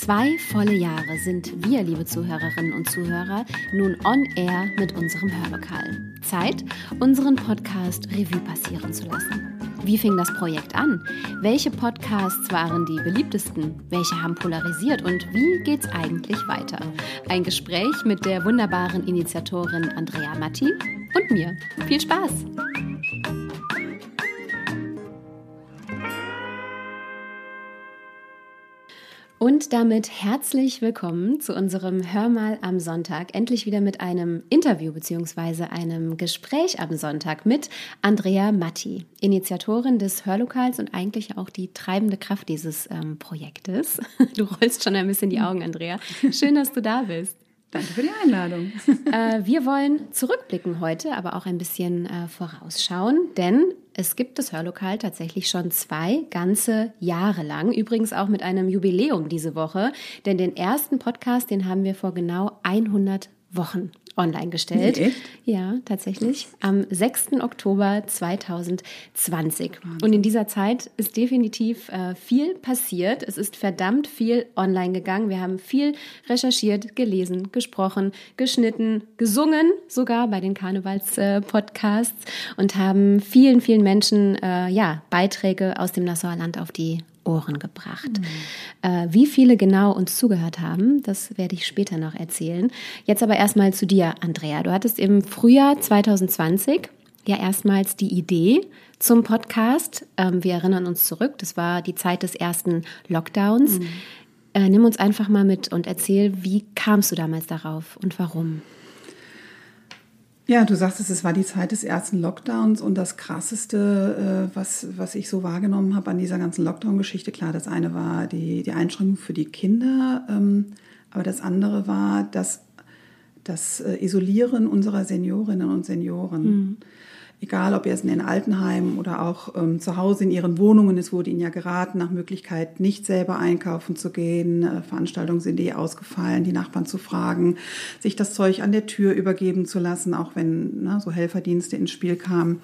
Zwei volle Jahre sind wir, liebe Zuhörerinnen und Zuhörer, nun on air mit unserem Hörlokal. Zeit, unseren Podcast Revue passieren zu lassen. Wie fing das Projekt an? Welche Podcasts waren die beliebtesten? Welche haben polarisiert? Und wie geht's eigentlich weiter? Ein Gespräch mit der wunderbaren Initiatorin Andrea Matti und mir. Viel Spaß! Und damit herzlich willkommen zu unserem Hörmal am Sonntag. Endlich wieder mit einem Interview bzw. einem Gespräch am Sonntag mit Andrea Matti, Initiatorin des Hörlokals und eigentlich auch die treibende Kraft dieses ähm, Projektes. Du rollst schon ein bisschen die Augen, Andrea. Schön, dass du da bist. Danke für die Einladung. Äh, wir wollen zurückblicken heute, aber auch ein bisschen äh, vorausschauen, denn es gibt das Hörlokal tatsächlich schon zwei ganze Jahre lang. Übrigens auch mit einem Jubiläum diese Woche, denn den ersten Podcast, den haben wir vor genau 100 Wochen online gestellt. Nee, echt? Ja, tatsächlich. Am 6. Oktober 2020. Und in dieser Zeit ist definitiv äh, viel passiert. Es ist verdammt viel online gegangen. Wir haben viel recherchiert, gelesen, gesprochen, geschnitten, gesungen, sogar bei den Karnevals-Podcasts äh, und haben vielen, vielen Menschen äh, ja, Beiträge aus dem Nassauer Land auf die Ohren gebracht. Mhm. Äh, wie viele genau uns zugehört haben, das werde ich später noch erzählen. Jetzt aber erstmal zu dir, Andrea. Du hattest im Frühjahr 2020 ja erstmals die Idee zum Podcast. Ähm, wir erinnern uns zurück, das war die Zeit des ersten Lockdowns. Mhm. Äh, nimm uns einfach mal mit und erzähl, wie kamst du damals darauf und warum? Ja, du sagst es, es war die Zeit des ersten Lockdowns und das Krasseste, äh, was, was ich so wahrgenommen habe an dieser ganzen Lockdown-Geschichte, klar, das eine war die, die Einschränkung für die Kinder, ähm, aber das andere war das, das äh, Isolieren unserer Seniorinnen und Senioren. Mhm egal ob es in den Altenheimen oder auch ähm, zu Hause in ihren Wohnungen, es wurde ihnen ja geraten, nach Möglichkeit nicht selber einkaufen zu gehen, äh, Veranstaltungen sind eh ausgefallen, die Nachbarn zu fragen, sich das Zeug an der Tür übergeben zu lassen, auch wenn ne, so Helferdienste ins Spiel kamen.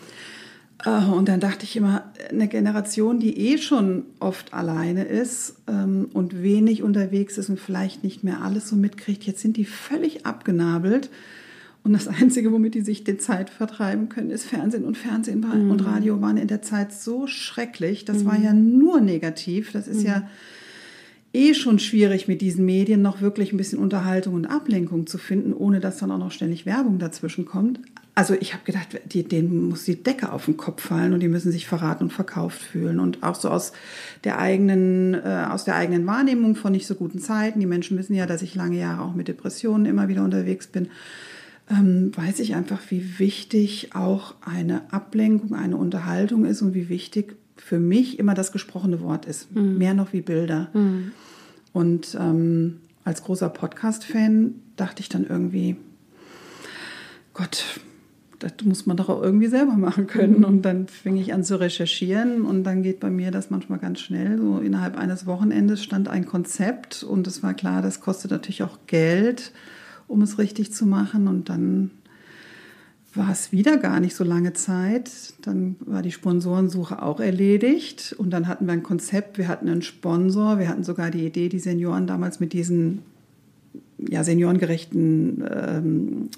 Äh, und dann dachte ich immer, eine Generation, die eh schon oft alleine ist ähm, und wenig unterwegs ist und vielleicht nicht mehr alles so mitkriegt, jetzt sind die völlig abgenabelt und das Einzige, womit die sich die Zeit vertreiben können, ist Fernsehen. Und Fernsehen mhm. und Radio waren in der Zeit so schrecklich. Das mhm. war ja nur negativ. Das ist mhm. ja eh schon schwierig, mit diesen Medien noch wirklich ein bisschen Unterhaltung und Ablenkung zu finden, ohne dass dann auch noch ständig Werbung dazwischen kommt. Also ich habe gedacht, die, denen muss die Decke auf den Kopf fallen und die müssen sich verraten und verkauft fühlen. Und auch so aus der eigenen, äh, aus der eigenen Wahrnehmung von nicht so guten Zeiten. Die Menschen wissen ja, dass ich lange Jahre auch mit Depressionen immer wieder unterwegs bin ähm, weiß ich einfach, wie wichtig auch eine Ablenkung, eine Unterhaltung ist und wie wichtig für mich immer das gesprochene Wort ist. Mhm. Mehr noch wie Bilder. Mhm. Und ähm, als großer Podcast-Fan dachte ich dann irgendwie, Gott, das muss man doch auch irgendwie selber machen können. Mhm. Und dann fing ich an zu recherchieren und dann geht bei mir das manchmal ganz schnell. So innerhalb eines Wochenendes stand ein Konzept und es war klar, das kostet natürlich auch Geld um es richtig zu machen. Und dann war es wieder gar nicht so lange Zeit. Dann war die Sponsorensuche auch erledigt. Und dann hatten wir ein Konzept, wir hatten einen Sponsor, wir hatten sogar die Idee, die Senioren damals mit diesen ja, seniorengerechten, ähm,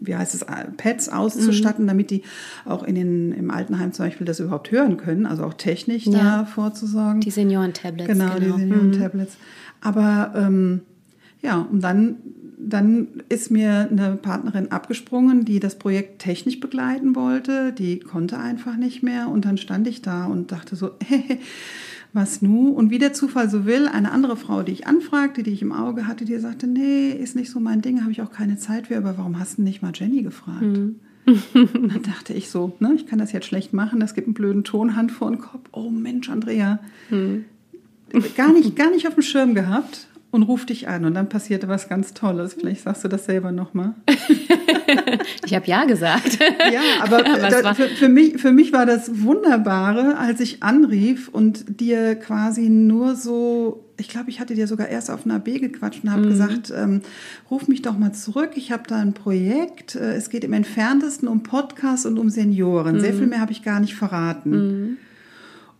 wie heißt es, Pads auszustatten, mhm. damit die auch in den, im Altenheim zum Beispiel das überhaupt hören können, also auch technisch ja. da vorzusorgen. Die Senioren-Tablets. Genau, genau, die Senioren-Tablets. Mhm. Aber ähm, ja, und dann dann ist mir eine Partnerin abgesprungen, die das Projekt technisch begleiten wollte. Die konnte einfach nicht mehr. Und dann stand ich da und dachte so, was nu? Und wie der Zufall so will, eine andere Frau, die ich anfragte, die ich im Auge hatte, die sagte, nee, ist nicht so mein Ding, habe ich auch keine Zeit für. Aber warum hast du nicht mal Jenny gefragt? Mhm. dann dachte ich so, ne, ich kann das jetzt schlecht machen, das gibt einen blöden Tonhand vor den Kopf. Oh Mensch, Andrea. Mhm. Gar, nicht, gar nicht auf dem Schirm gehabt. Und ruft dich an und dann passierte was ganz Tolles. Vielleicht sagst du das selber nochmal. ich habe ja gesagt. ja, aber da, für, für, mich, für mich war das Wunderbare, als ich anrief und dir quasi nur so ich glaube, ich hatte dir sogar erst auf einer B gequatscht und habe mhm. gesagt, ähm, ruf mich doch mal zurück, ich habe da ein Projekt, äh, es geht im entferntesten um Podcasts und um Senioren. Mhm. Sehr viel mehr habe ich gar nicht verraten. Mhm.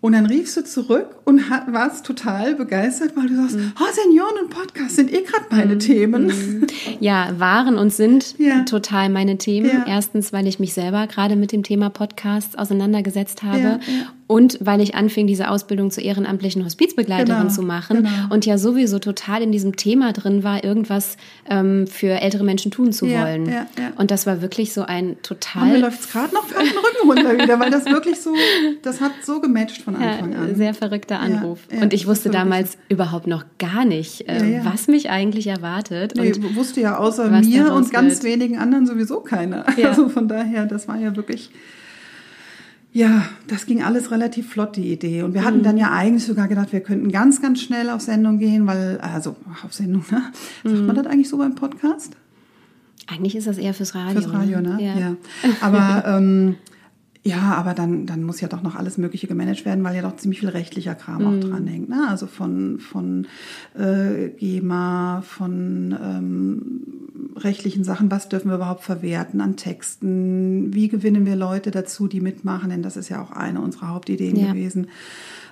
Und dann riefst du zurück und warst total begeistert, weil du sagst, mhm. oh, Senioren und Podcast sind eh gerade meine mhm. Themen. Mhm. Ja, waren und sind ja. total meine Themen. Ja. Erstens, weil ich mich selber gerade mit dem Thema Podcasts auseinandergesetzt habe. Ja, und weil ich anfing, diese Ausbildung zur ehrenamtlichen Hospizbegleiterin genau, zu machen genau. und ja sowieso total in diesem Thema drin war, irgendwas ähm, für ältere Menschen tun zu wollen. Ja, ja. Und das war wirklich so ein total. Und mir läuft es gerade noch gerade den Rücken runter wieder, weil das wirklich so, das hat so gematcht von Anfang an. Sehr verrückter Anruf. und ich wusste damals überhaupt noch gar nicht, äh, was mich eigentlich erwartet. Nee, und wusste ja außer mir und ganz wird. wenigen anderen sowieso keiner. Also von daher, das war ja wirklich ja, das ging alles relativ flott, die Idee. Und wir hatten mhm. dann ja eigentlich sogar gedacht, wir könnten ganz, ganz schnell auf Sendung gehen, weil, also auf Sendung, ne? Sagt mhm. man das eigentlich so beim Podcast? Eigentlich ist das eher fürs Radio. Fürs Radio, ne? Ja. ja. Aber ähm, ja, aber dann, dann muss ja doch noch alles Mögliche gemanagt werden, weil ja doch ziemlich viel rechtlicher Kram mm. auch mhm. dranhängt. Ne? Also von, von äh, GEMA, von ähm, rechtlichen Sachen, was dürfen wir überhaupt verwerten an Texten, wie gewinnen wir Leute dazu, die mitmachen, denn das ist ja auch eine unserer Hauptideen ja. gewesen.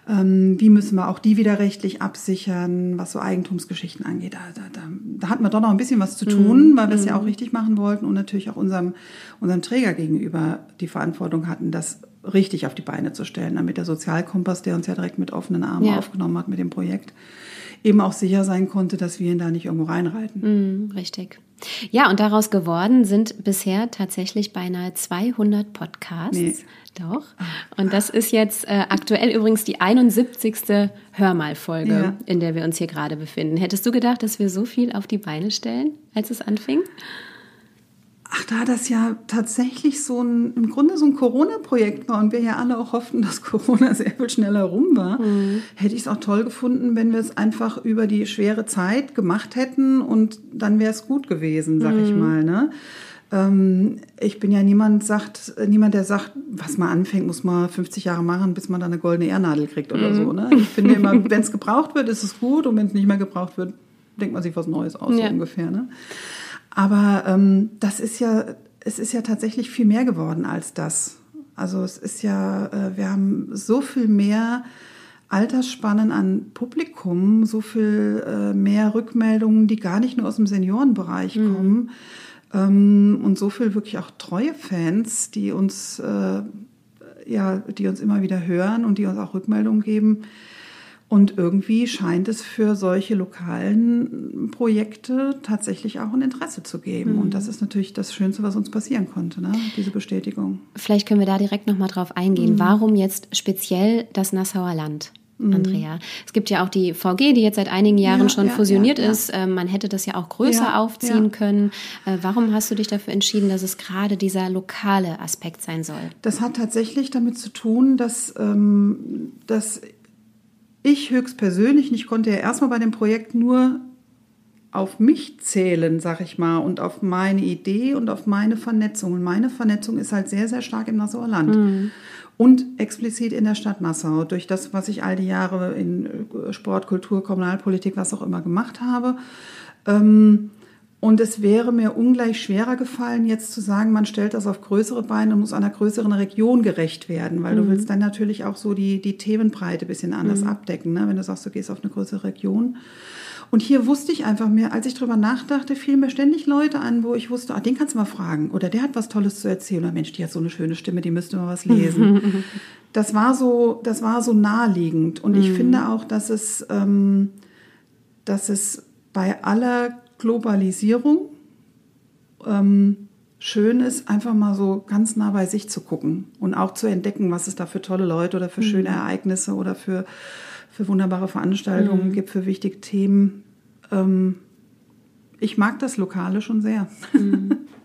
Ähm, wie müssen wir auch die wieder rechtlich absichern, was so Eigentumsgeschichten angeht. Da, da, da, da hatten wir doch noch ein bisschen was zu tun, mhm. weil wir es ja auch mhm. richtig machen wollten und natürlich auch unserem, unserem Träger gegenüber die Verantwortung hatten, das richtig auf die Beine zu stellen, damit der Sozialkompass, der uns ja direkt mit offenen Armen ja. aufgenommen hat mit dem Projekt, eben auch sicher sein konnte, dass wir ihn da nicht irgendwo reinreiten. Mhm, richtig. Ja, und daraus geworden sind bisher tatsächlich beinahe 200 Podcasts. Nee. Doch. Und das ist jetzt äh, aktuell übrigens die 71. Hörmalfolge, ja. in der wir uns hier gerade befinden. Hättest du gedacht, dass wir so viel auf die Beine stellen, als es anfing? Ach, da das ja tatsächlich so ein, im Grunde so ein Corona-Projekt war und wir ja alle auch hofften, dass Corona sehr viel schneller rum war, mhm. hätte ich es auch toll gefunden, wenn wir es einfach über die schwere Zeit gemacht hätten und dann wäre es gut gewesen, sag mhm. ich mal. Ne? Ähm, ich bin ja niemand, sagt, niemand, der sagt, was man anfängt, muss man 50 Jahre machen, bis man dann eine goldene Ehrnadel kriegt oder mhm. so. Ne? Ich finde immer, wenn es gebraucht wird, ist es gut und wenn es nicht mehr gebraucht wird, denkt man sich was Neues aus, ja. so ungefähr. Ne? Aber ähm, das ist ja, es ist ja tatsächlich viel mehr geworden als das. Also es ist ja, äh, wir haben so viel mehr Altersspannen an Publikum, so viel äh, mehr Rückmeldungen, die gar nicht nur aus dem Seniorenbereich mhm. kommen ähm, und so viel wirklich auch treue Fans, die uns äh, ja, die uns immer wieder hören und die uns auch Rückmeldungen geben. Und irgendwie scheint es für solche lokalen Projekte tatsächlich auch ein Interesse zu geben. Mhm. Und das ist natürlich das Schönste, was uns passieren konnte, ne? diese Bestätigung. Vielleicht können wir da direkt nochmal drauf eingehen. Mhm. Warum jetzt speziell das Nassauer Land? Mhm. Andrea. Es gibt ja auch die VG, die jetzt seit einigen Jahren ja, schon ja, fusioniert ja, ist. Ähm, man hätte das ja auch größer aufziehen können. Äh, warum hast du dich dafür entschieden, dass es gerade dieser lokale Aspekt sein soll? Das hat tatsächlich damit zu tun, dass, ähm, dass ich höchstpersönlich, ich konnte ja erstmal bei dem Projekt nur auf mich zählen, sag ich mal, und auf meine Idee und auf meine Vernetzung. Und meine Vernetzung ist halt sehr, sehr stark im Nassauer Land. Mhm. Und explizit in der Stadt Nassau, durch das, was ich all die Jahre in Sport, Kultur, Kommunalpolitik, was auch immer gemacht habe. Ähm, und es wäre mir ungleich schwerer gefallen, jetzt zu sagen, man stellt das auf größere Beine und muss einer größeren Region gerecht werden, weil mhm. du willst dann natürlich auch so die, die Themenbreite ein bisschen anders mhm. abdecken, ne? wenn du sagst, du gehst auf eine größere Region. Und hier wusste ich einfach mehr, als ich drüber nachdachte, fielen mir ständig Leute an, wo ich wusste, ah, den kannst du mal fragen. Oder der hat was Tolles zu erzählen. Oder Mensch, die hat so eine schöne Stimme, die müsste mal was lesen. das war so, das war so naheliegend. Und ich mhm. finde auch, dass es, ähm, dass es bei aller Globalisierung ähm, schön ist, einfach mal so ganz nah bei sich zu gucken und auch zu entdecken, was es da für tolle Leute oder für mhm. schöne Ereignisse oder für, für wunderbare Veranstaltungen mhm. gibt, für wichtige Themen. Ähm, ich mag das Lokale schon sehr. Mhm.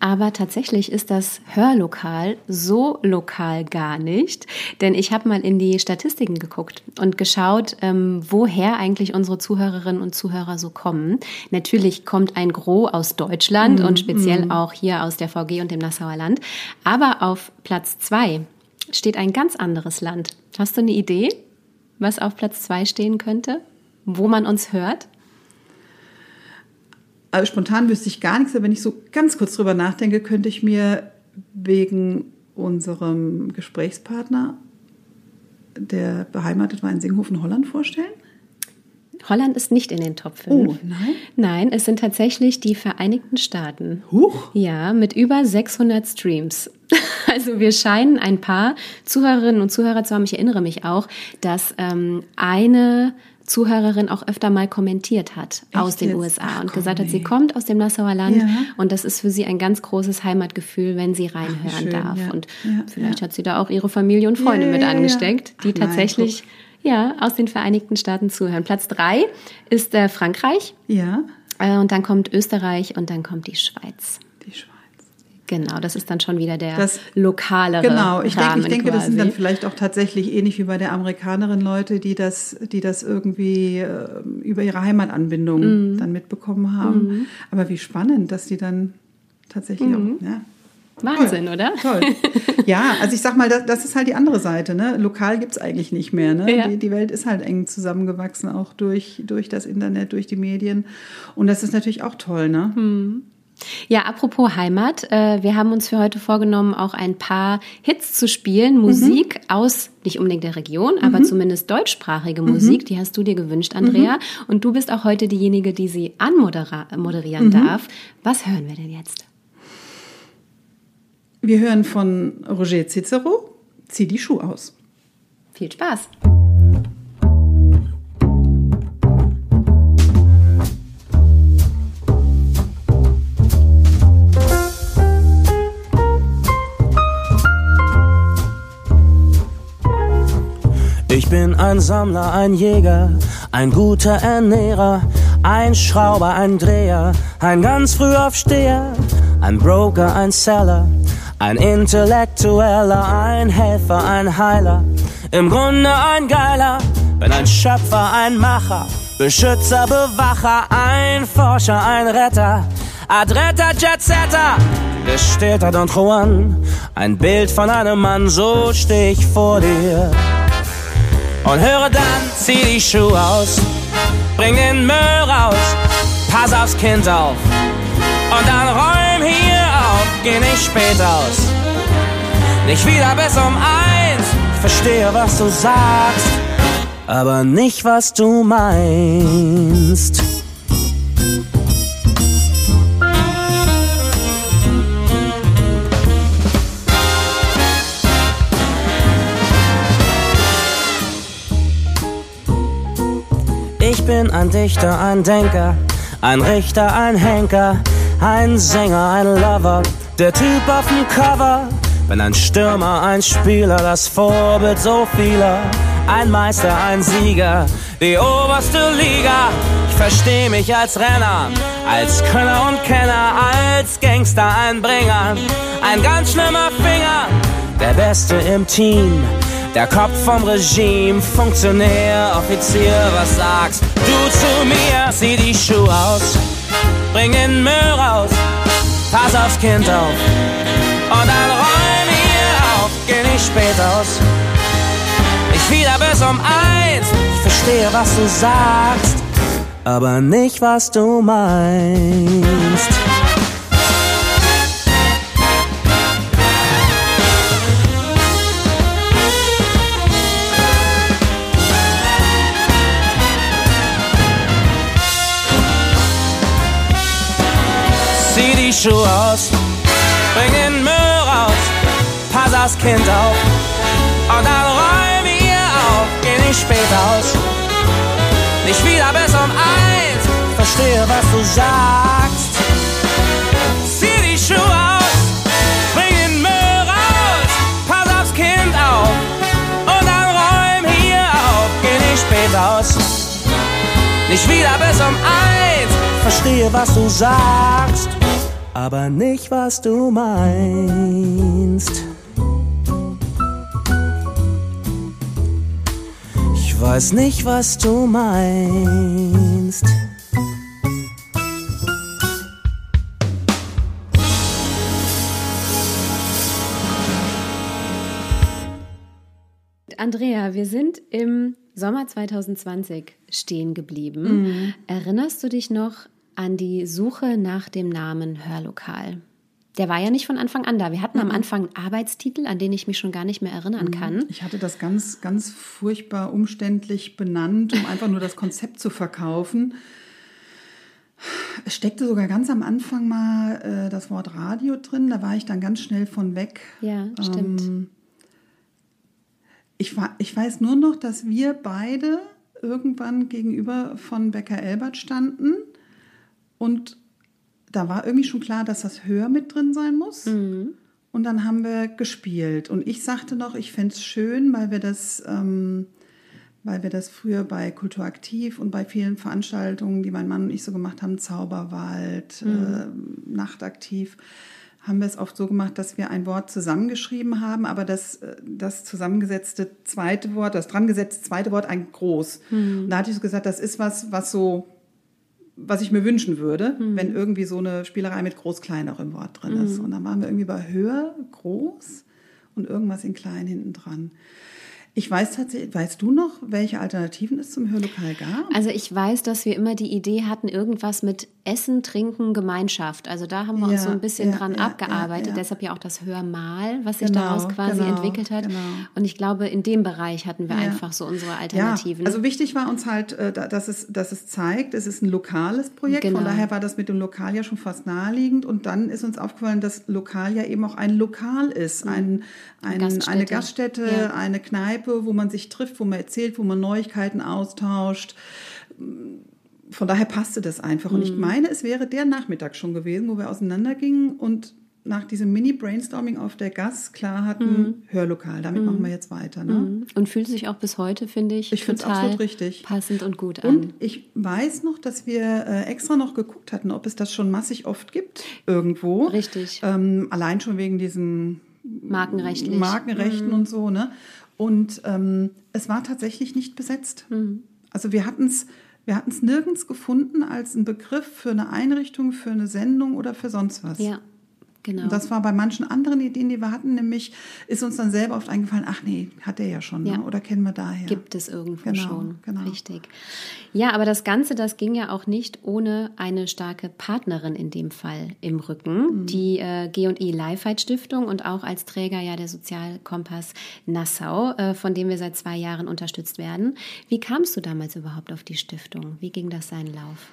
Aber tatsächlich ist das Hörlokal so lokal gar nicht. Denn ich habe mal in die Statistiken geguckt und geschaut, ähm, woher eigentlich unsere Zuhörerinnen und Zuhörer so kommen. Natürlich kommt ein Gros aus Deutschland mm, und speziell mm. auch hier aus der VG und dem Nassauer Land. Aber auf Platz zwei steht ein ganz anderes Land. Hast du eine Idee, was auf Platz zwei stehen könnte? Wo man uns hört? Also spontan wüsste ich gar nichts, aber wenn ich so ganz kurz drüber nachdenke, könnte ich mir wegen unserem Gesprächspartner, der beheimatet war in Singhofen, Holland, vorstellen. Holland ist nicht in den Top 5. Oh, nein? Nein, es sind tatsächlich die Vereinigten Staaten. Huch. Ja, mit über 600 Streams. Also wir scheinen ein paar Zuhörerinnen und Zuhörer zu haben. Ich erinnere mich auch, dass ähm, eine Zuhörerin auch öfter mal kommentiert hat Echt aus den jetzt? USA Ach, und gesagt hat, sie kommt aus dem Nassauer Land ja. und das ist für sie ein ganz großes Heimatgefühl, wenn sie reinhören Ach, schön, darf. Ja. Und ja, vielleicht hat sie da auch ihre Familie und Freunde mit angesteckt, die Ach, tatsächlich nein, ja aus den Vereinigten Staaten zuhören. Platz drei ist äh, Frankreich. Ja. Äh, und dann kommt Österreich und dann kommt die Schweiz. Genau, das ist dann schon wieder der das, lokalere Genau, ich denke, ich denke das sind dann vielleicht auch tatsächlich ähnlich wie bei der Amerikanerin Leute, die das, die das irgendwie äh, über ihre Heimatanbindung mm. dann mitbekommen haben. Mm. Aber wie spannend, dass die dann tatsächlich mm. auch, ja. Wahnsinn, Toll. oder? Toll. Ja, also ich sag mal, das, das ist halt die andere Seite. Ne? Lokal gibt's eigentlich nicht mehr. Ne? Ja. Die, die, Welt ist halt eng zusammengewachsen, auch durch, durch das Internet, durch die Medien. Und das ist natürlich auch toll. Ne? Hm. Ja, apropos Heimat, äh, wir haben uns für heute vorgenommen, auch ein paar Hits zu spielen, mhm. Musik mhm. aus nicht unbedingt der Region, mhm. aber zumindest deutschsprachige mhm. Musik, die hast du dir gewünscht, Andrea. Mhm. Und du bist auch heute diejenige, die sie anmoderieren mhm. darf. Was hören wir denn jetzt? Wir hören von Roger Cicero, Zieh die Schuhe aus. Viel Spaß! Bin ein Sammler, ein Jäger, ein guter Ernährer, ein Schrauber, ein Dreher, ein ganz Frühaufsteher, ein Broker, ein Seller, ein Intellektueller, ein Helfer, ein Heiler, im Grunde ein Geiler, bin ein Schöpfer, ein Macher, Beschützer, Bewacher, ein Forscher, ein Retter, Adretter, Jetsetter, gestählter Don Juan, ein Bild von einem Mann, so steh ich vor dir und höre dann, zieh die Schuhe aus, bring den Müll raus, pass aufs Kind auf. Und dann räum hier auf, geh nicht spät aus, nicht wieder bis um eins, ich verstehe, was du sagst, aber nicht, was du meinst. Ein Dichter, ein Denker, ein Richter, ein Henker, ein Sänger, ein Lover, der Typ auf dem Cover. Bin ein Stürmer, ein Spieler, das Vorbild so vieler. Ein Meister, ein Sieger, die oberste Liga. Ich versteh mich als Renner, als Könner und Kenner, als Gangster, ein Bringer, ein ganz schlimmer Finger, der Beste im Team der Kopf vom Regime, Funktionär, Offizier, was sagst du zu mir? Zieh die Schuhe aus, bring den Müll raus, pass aufs Kind auf und dann räum hier auf, geh nicht spät aus. Ich wieder bis um eins, ich verstehe, was du sagst, aber nicht, was du meinst. Das Kind auf. Und dann räum hier auf, geh nicht spät aus, nicht wieder bis um eins, verstehe was du sagst. Zieh die Schuhe aus, bring den Müll raus, pass aufs Kind auf. Und dann räum hier auf, geh nicht spät aus, nicht wieder bis um eins, verstehe was du sagst. Aber nicht, was du meinst. Weiß nicht, was du meinst. Andrea, wir sind im Sommer 2020 stehen geblieben. Mhm. Erinnerst du dich noch an die Suche nach dem Namen Hörlokal? Der war ja nicht von Anfang an da. Wir hatten mhm. am Anfang einen Arbeitstitel, an den ich mich schon gar nicht mehr erinnern mhm. kann. Ich hatte das ganz, ganz furchtbar umständlich benannt, um einfach nur das Konzept zu verkaufen. Es steckte sogar ganz am Anfang mal äh, das Wort Radio drin. Da war ich dann ganz schnell von weg. Ja, stimmt. Ähm, ich, ich weiß nur noch, dass wir beide irgendwann gegenüber von Becker Elbert standen und da war irgendwie schon klar, dass das Hör mit drin sein muss. Mhm. Und dann haben wir gespielt. Und ich sagte noch, ich fände es schön, weil wir das, ähm, weil wir das früher bei Kulturaktiv und bei vielen Veranstaltungen, die mein Mann und ich so gemacht haben, Zauberwald, mhm. äh, Nachtaktiv, haben wir es oft so gemacht, dass wir ein Wort zusammengeschrieben haben, aber das, äh, das zusammengesetzte zweite Wort, das dran gesetzte zweite Wort ein Groß. Mhm. Und da hatte ich so gesagt, das ist was, was so, was ich mir wünschen würde, mhm. wenn irgendwie so eine Spielerei mit Groß-Klein auch im Wort drin ist. Mhm. Und dann waren wir irgendwie bei höher, groß und irgendwas in klein hinten dran. Ich weiß tatsächlich, weißt du noch, welche Alternativen es zum Hörlokal gab? Also ich weiß, dass wir immer die Idee hatten, irgendwas mit Essen, Trinken, Gemeinschaft. Also da haben wir ja, uns so ein bisschen ja, dran ja, abgearbeitet. Deshalb ja auch das Hörmal, was sich genau, daraus quasi genau, entwickelt hat. Genau. Und ich glaube, in dem Bereich hatten wir einfach so unsere Alternativen. also wichtig war uns halt, äh, dass es, dass es zeigt, es ist ein lokales Projekt. Von genau. daher war das mit dem Lokal ja schon fast naheliegend. Und dann ist uns aufgefallen, dass Lokal ja eben auch ein Lokal ist. Mhm. Ein, ein, eine Gaststätte, eine Kneipe Kneipe, wo man sich trifft, wo man erzählt, wo man Neuigkeiten austauscht. Von daher passte das einfach. Und ich mhm. meine, es wäre der Nachmittag schon gewesen, wo wir auseinandergingen und nach diesem Mini-Brainstorming auf der Gas klar hatten, mhm. Hörlokal, damit mhm. machen wir jetzt weiter. Ne? Mhm. Und fühlt sich auch bis heute, finde ich, ich total richtig. passend und gut an. Und ich weiß noch, dass wir äh, extra noch geguckt hatten, ob es das schon massig oft gibt irgendwo. Richtig. Ähm, allein schon wegen diesen Markenrechtlich. Markenrechten mhm. und so. Ne? Und ähm, es war tatsächlich nicht besetzt. Mhm. Also wir hatten es wir hatten's nirgends gefunden als ein Begriff für eine Einrichtung, für eine Sendung oder für sonst was. Ja. Genau. Und das war bei manchen anderen Ideen, die wir hatten, nämlich ist uns dann selber oft eingefallen, ach nee, hat der ja schon, ne? ja. Ne? oder kennen wir daher. Gibt es irgendwo genau, schon. Genau. Richtig. Ja, aber das Ganze, das ging ja auch nicht ohne eine starke Partnerin in dem Fall im Rücken, mhm. die äh, G&E Lifeheit Stiftung und auch als Träger ja der Sozialkompass Nassau, äh, von dem wir seit zwei Jahren unterstützt werden. Wie kamst du damals überhaupt auf die Stiftung? Wie ging das seinen Lauf?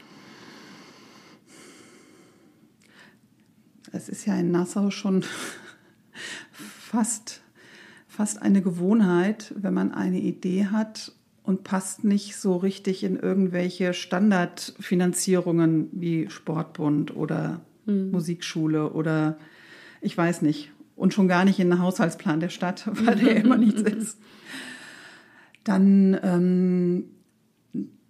Es ist ja in Nassau schon fast, fast eine Gewohnheit, wenn man eine Idee hat und passt nicht so richtig in irgendwelche Standardfinanzierungen wie Sportbund oder mhm. Musikschule oder ich weiß nicht. Und schon gar nicht in den Haushaltsplan der Stadt, weil der immer nichts ist. Dann, ähm,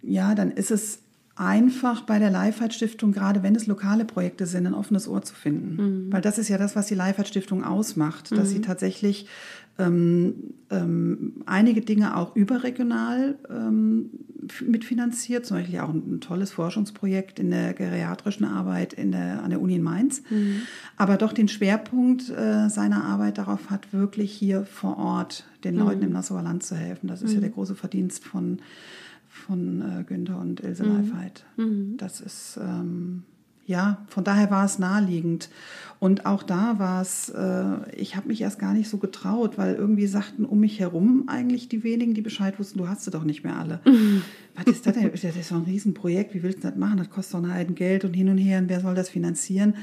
ja, dann ist es einfach bei der Leifert Stiftung, gerade wenn es lokale Projekte sind, ein offenes Ohr zu finden. Mhm. Weil das ist ja das, was die Leifert Stiftung ausmacht, dass mhm. sie tatsächlich ähm, ähm, einige Dinge auch überregional ähm, mitfinanziert, zum Beispiel auch ein, ein, tolles Forschungsprojekt in der geriatrischen Arbeit in der, an der Uni in Mainz, mhm. aber doch den Schwerpunkt äh, seiner Arbeit darauf hat, wirklich hier vor Ort den Leuten mhm. im Nassauer Land zu helfen. Das ist ja mhm. der große Verdienst von von äh, Günther und Ilse mhm. Leifheit. Mhm. Das ist, ähm, ja, von daher war es naheliegend. Und auch da war es, äh, ich habe mich erst gar nicht so getraut, weil irgendwie sagten um mich herum eigentlich die wenigen, die Bescheid wussten, du hast sie doch nicht mehr alle. Mhm. Was ist das denn? Das ist doch ein Riesenprojekt, wie willst du das machen? Das kostet doch ein Heiden Geld und hin und her und wer soll das finanzieren?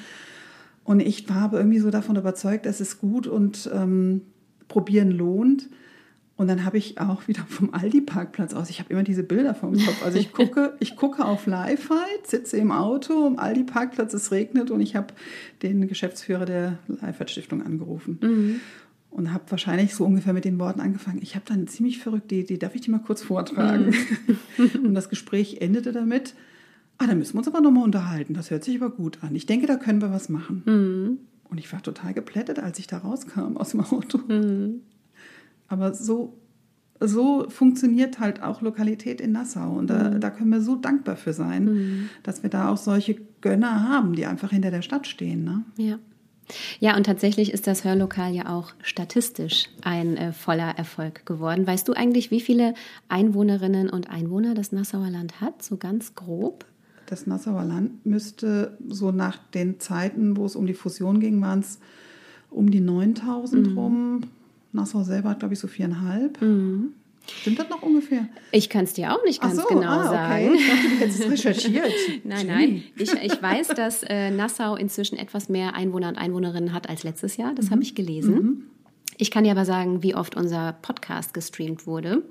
Und ich war aber irgendwie so davon überzeugt, es ist gut und ähm, probieren lohnt. Und dann habe ich auch wieder vom Aldi-Parkplatz aus, ich habe immer diese Bilder vom Kopf. Also ich gucke, ich gucke auf Lifehide, sitze im Auto am Aldi-Parkplatz, es regnet und ich habe den Geschäftsführer der Lifehide-Stiftung angerufen. Mhm. Und habe wahrscheinlich so ungefähr mit den Worten angefangen. Ich habe dann eine ziemlich verrückte Idee, darf ich die mal kurz vortragen? Mhm. und das Gespräch endete damit, ah, da müssen wir uns aber nochmal unterhalten. Das hört sich aber gut an. Ich denke, da können wir was machen. Mhm. Und ich war total geplättet, als ich da rauskam aus dem Auto. Mhm. Aber so, so funktioniert halt auch Lokalität in Nassau. Und da, Mhm. da können wir so dankbar für sein, dass wir da auch solche Gönner haben, die einfach hinter der Stadt stehen. Ne? Ja. Ja, und tatsächlich ist das Hörlokal ja auch statistisch ein äh, voller Erfolg geworden. Weißt du eigentlich, wie viele Einwohnerinnen und Einwohner das Nassauer Land hat, so ganz grob? Das Nassauer Land müsste so nach den Zeiten, wo es um die Fusion ging, waren es um die 9000 Mhm. rum. Nassau selber hat, glaube ich, so viereinhalb. Mhm. Stimmt das noch ungefähr? Ich kann es dir auch nicht ganz so, genau ah, okay. sagen. Ich dachte, du hättest es recherchiert. Nein, nein. Ich, ich weiß, dass äh, Nassau inzwischen etwas mehr Einwohner und Einwohnerinnen hat als letztes Jahr. Das habe ich gelesen. Ich kann dir aber sagen, wie oft unser Podcast gestreamt wurde.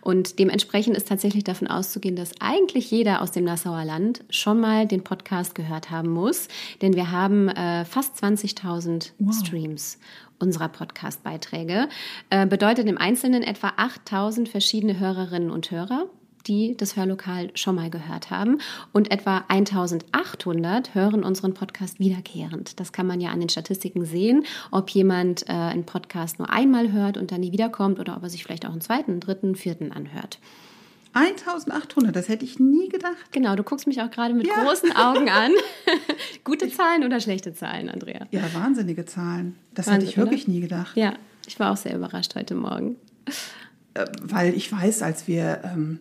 Und dementsprechend ist tatsächlich davon auszugehen, dass eigentlich jeder aus dem Nassauer Land schon mal den Podcast gehört haben muss. Denn wir haben äh, fast 20.000 Streams unserer Podcast-Beiträge. Äh, bedeutet im Einzelnen etwa 8.000 verschiedene Hörerinnen und Hörer die das Hörlokal schon mal gehört haben. Und etwa 1800 hören unseren Podcast wiederkehrend. Das kann man ja an den Statistiken sehen, ob jemand äh, einen Podcast nur einmal hört und dann nie wiederkommt oder ob er sich vielleicht auch einen zweiten, dritten, vierten anhört. 1800, das hätte ich nie gedacht. Genau, du guckst mich auch gerade mit Ja. großen Augen an. Gute Zahlen oder schlechte Zahlen, Andrea? Ja, wahnsinnige Zahlen. Das Wahnsinn, hätte ich wirklich oder? nie gedacht. Ja, ich war auch sehr überrascht heute Morgen. Äh, weil ich weiß, als wir, ähm,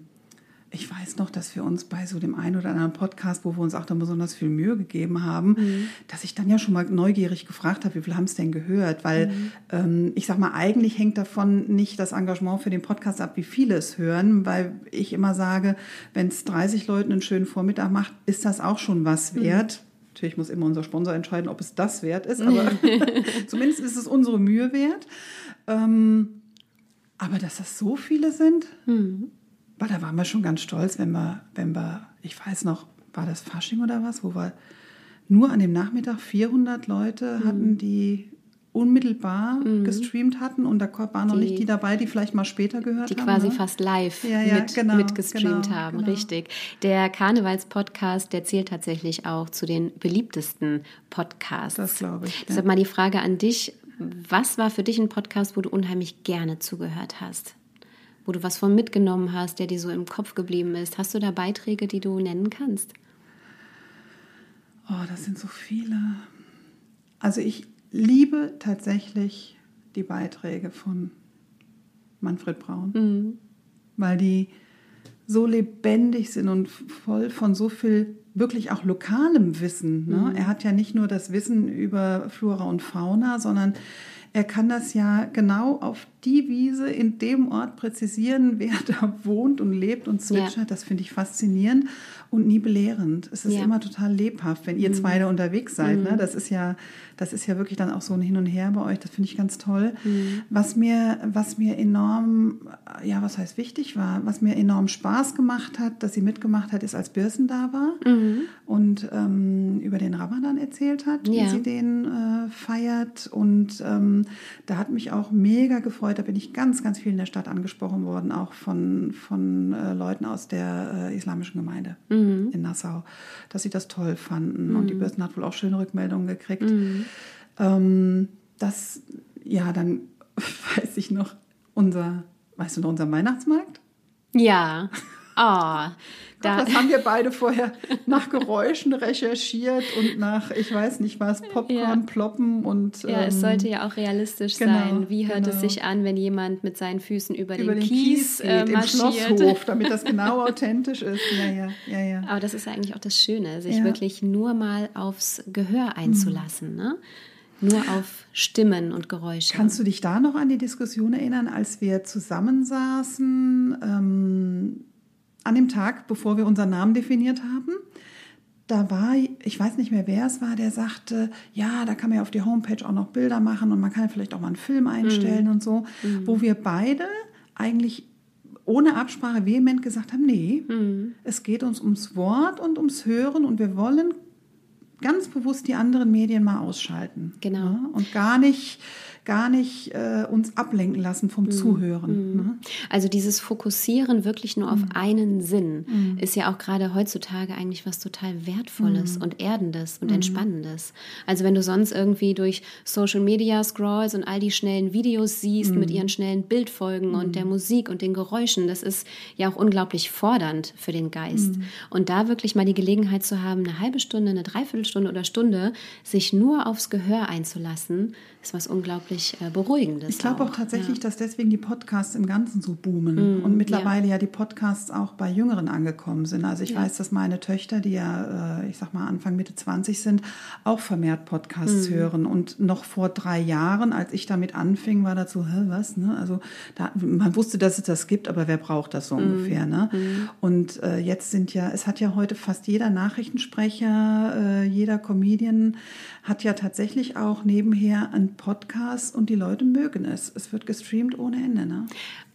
ich weiß noch, dass wir uns bei so dem einen oder anderen Podcast, wo wir uns auch dann besonders viel Mühe gegeben haben, Mhm. dass ich dann ja schon mal neugierig gefragt habe, wie viel haben es denn gehört? Weil Mhm. ähm, ich sag mal, eigentlich hängt davon nicht das Engagement für den Podcast ab, wie viele es hören, weil ich immer sage, wenn es 30 Leuten einen schönen Vormittag macht, ist das auch schon was Mhm. wert. Natürlich muss immer unser Sponsor entscheiden, ob es das wert ist, aber zumindest ist es unsere Mühe wert. Ähm, aber dass das so viele sind, weil da waren wir schon ganz stolz, wenn wir, wenn wir, ich weiß noch, war das Fasching oder was, wo wir nur an dem Nachmittag 400 Leute hatten, die unmittelbar gestreamt hatten und da waren noch Die- nicht die dabei, die vielleicht mal später gehört Die haben. quasi ne? fast live Ja, ja, mit, genau, mitgestreamt genau, haben, genau. richtig. Der Karnevals-Podcast, der zählt tatsächlich auch zu den beliebtesten Podcasts. Das glaube ich, ja. Deshalb mal die Frage an dich, was war für dich ein Podcast, wo du unheimlich gerne zugehört hast? Wo du was von mitgenommen hast, der dir so im Kopf geblieben ist? Hast du da Beiträge, die du nennen kannst? Oh, das sind so viele. Also ich liebe tatsächlich die Beiträge von Manfred Braun, weil die so lebendig sind und voll von so viel wirklich auch lokalem Wissen. Ne? Er hat ja nicht nur das Wissen über Flora und Fauna, sondern er kann das ja genau auf die Wiese in dem Ort präzisieren, wer da wohnt und lebt und zwitschert. Ja. Das finde ich faszinierend und nie belehrend. Es ist Ja. immer total lebhaft, wenn ihr zwei da unterwegs seid. Ne? Das ist ja, das ist ja wirklich dann auch so ein Hin und Her bei euch. Das finde ich ganz toll. Was mir, was mir enorm, ja, was heißt wichtig war, was mir enorm Spaß gemacht hat, dass sie mitgemacht hat, ist, als Birsen da war und ähm, über den Ramadan erzählt hat, wie Ja. sie den äh, feiert. Und ähm, da hat mich auch mega gefreut. Da bin ich ganz, ganz viel in der Stadt angesprochen worden, auch von, von äh, Leuten aus der äh, islamischen Gemeinde in Nassau, dass sie das toll fanden. Und die Börsen hat wohl auch schöne Rückmeldungen gekriegt. Ähm, das, ja, dann weiß ich noch, unser, weißt du noch, unser Weihnachtsmarkt? Ja. Oh, da, das haben wir beide vorher nach Geräuschen recherchiert und nach, ich weiß nicht was, Popcorn, Ja. Ploppen und ja, es ähm, sollte ja auch realistisch genau, sein. Wie hört es genau. sich an, wenn jemand mit seinen Füßen über, über den, den Kies, Kies äh, geht, im marschiert? Schlosshof, damit das genau authentisch ist. Ja, ja, ja, ja. Aber das ist ja eigentlich auch das Schöne, sich Ja. wirklich nur mal aufs Gehör einzulassen, ne? Nur auf Stimmen und Geräusche. Kannst du dich da noch an die Diskussion erinnern, als wir zusammensaßen ähm, an dem Tag, bevor wir unseren Namen definiert haben? Da war, ich weiß nicht mehr, wer es war, der sagte, ja, da kann man ja auf die Homepage auch noch Bilder machen und man kann vielleicht auch mal einen Film einstellen und so, wo wir beide eigentlich ohne Absprache vehement gesagt haben, nee, es geht uns ums Wort und ums Hören und wir wollen ganz bewusst die anderen Medien mal ausschalten. Genau. Ne? Und gar nicht, gar nicht äh, uns ablenken lassen vom Mhm. Zuhören. Ne? Also dieses Fokussieren wirklich nur auf Mhm. einen Sinn ist ja auch gerade heutzutage eigentlich was total Wertvolles Mhm. und Erdendes und Entspannendes. Also wenn du sonst irgendwie durch Social Media scrollst und all die schnellen Videos siehst Mhm. mit ihren schnellen Bildfolgen und der Musik und den Geräuschen, das ist ja auch unglaublich fordernd für den Geist. Mhm. Und da wirklich mal die Gelegenheit zu haben, eine halbe Stunde, eine Dreiviertelstunde oder Stunde sich nur aufs Gehör einzulassen, ist was unglaublich äh, Beruhigendes. Ich glaube auch tatsächlich, dass deswegen die Podcasts im Ganzen so boomen und mittlerweile ja. die Podcasts auch bei Jüngeren angekommen sind. Also ich weiß, dass meine Töchter, die ja, äh, ich sag mal, Anfang Mitte 20 sind, auch vermehrt Podcasts hören. Und noch vor drei Jahren, als ich damit anfing, war dazu, hä, was? Ne? Also da, man wusste, dass es das gibt, aber wer braucht das so ungefähr? Ne? Und äh, jetzt sind ja, es hat ja heute fast jeder Nachrichtensprecher, äh, jeder Comedian hat ja tatsächlich auch nebenher einen Podcast und die Leute mögen es. Es wird gestreamt ohne Ende. Ne?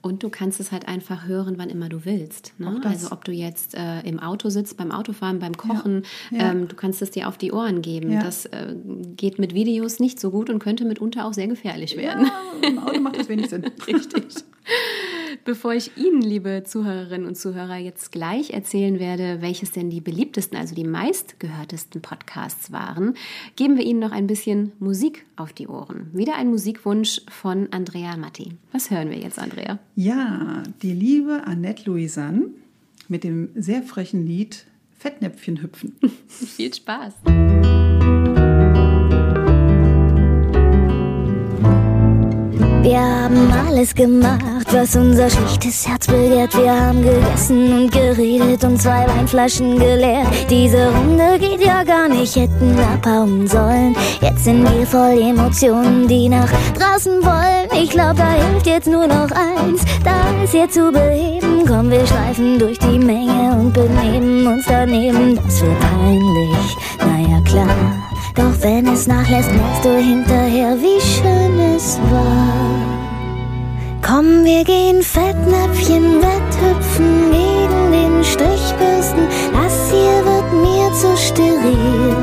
Und du kannst es halt einfach hören, wann immer du willst. Ne? Das. Also ob du jetzt äh, im Auto sitzt, beim Autofahren, beim Kochen, Ja. Ähm, du kannst es dir auf die Ohren geben. Ja. Das äh, geht mit Videos nicht so gut und könnte mitunter auch sehr gefährlich werden. Ja, im Auto macht das wenig Sinn. Richtig. Bevor ich Ihnen, liebe Zuhörerinnen und Zuhörer, jetzt gleich erzählen werde, welches denn die beliebtesten, also die meistgehörtesten Podcasts waren, geben wir Ihnen noch ein bisschen Musik auf die Ohren. Wieder ein Musikwunsch von Andrea Matti. Was hören wir jetzt, Andrea? Ja, die liebe Annette Louisanne mit dem sehr frechen Lied Fettnäpfchen hüpfen. Viel Spaß. Wir haben alles gemacht, was unser schlichtes Herz begehrt. Wir haben gegessen und geredet und zwei Weinflaschen geleert. Diese Runde geht ja gar nicht, hätten abhauen sollen. Jetzt sind wir voll Emotionen, die nach draußen wollen. Ich glaub, da hilft jetzt nur noch eins, da ist jetzt zu beheben. Komm, wir schleifen durch die Menge und benehmen uns daneben. Das wird peinlich, naja klar. Doch wenn es nachlässt, merkst du hinterher, wie schön es war. Komm, wir gehen Fettnäpfchen wetthüpfen gegen den Strichbürsten. Das hier wird mir zu steril.